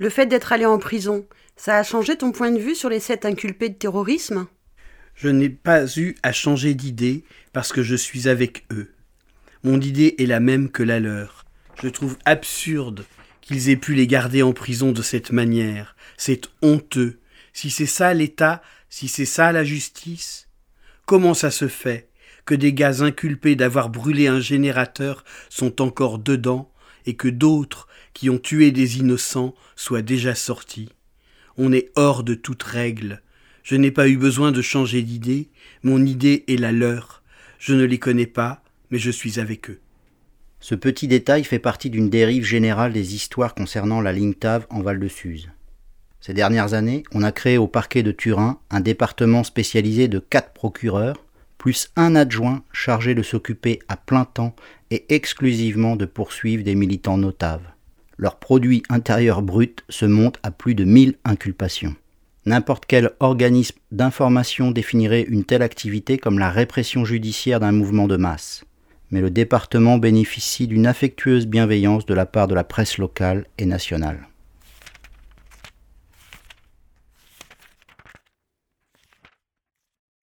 Le fait d'être allé en prison, ça a changé ton point de vue sur les sept inculpés de terrorisme? Je n'ai pas eu à changer d'idée parce que je suis avec eux. Mon idée est la même que la leur. Je trouve absurde qu'ils aient pu les garder en prison de cette manière. C'est honteux. Si c'est ça l'État, si c'est ça la justice, comment ça se fait que des gars inculpés d'avoir brûlé un générateur sont encore dedans et que d'autres qui ont tué des innocents soient déjà sortis On est hors de toute règle. Je n'ai pas eu besoin de changer d'idée, mon idée est la leur. Je ne les connais pas, mais je suis avec eux. Ce petit détail fait partie d'une dérive générale des histoires concernant la ligne en Val de Suse. Ces dernières années, on a créé au parquet de Turin un département spécialisé de quatre procureurs, plus un adjoint chargé de s'occuper à plein temps et exclusivement de poursuivre des militants notables. Leur produit intérieur brut se monte à plus de 1000 inculpations. N'importe quel organisme d'information définirait une telle activité comme la répression judiciaire d'un mouvement de masse mais le département bénéficie d'une affectueuse bienveillance de la part de la presse locale et nationale.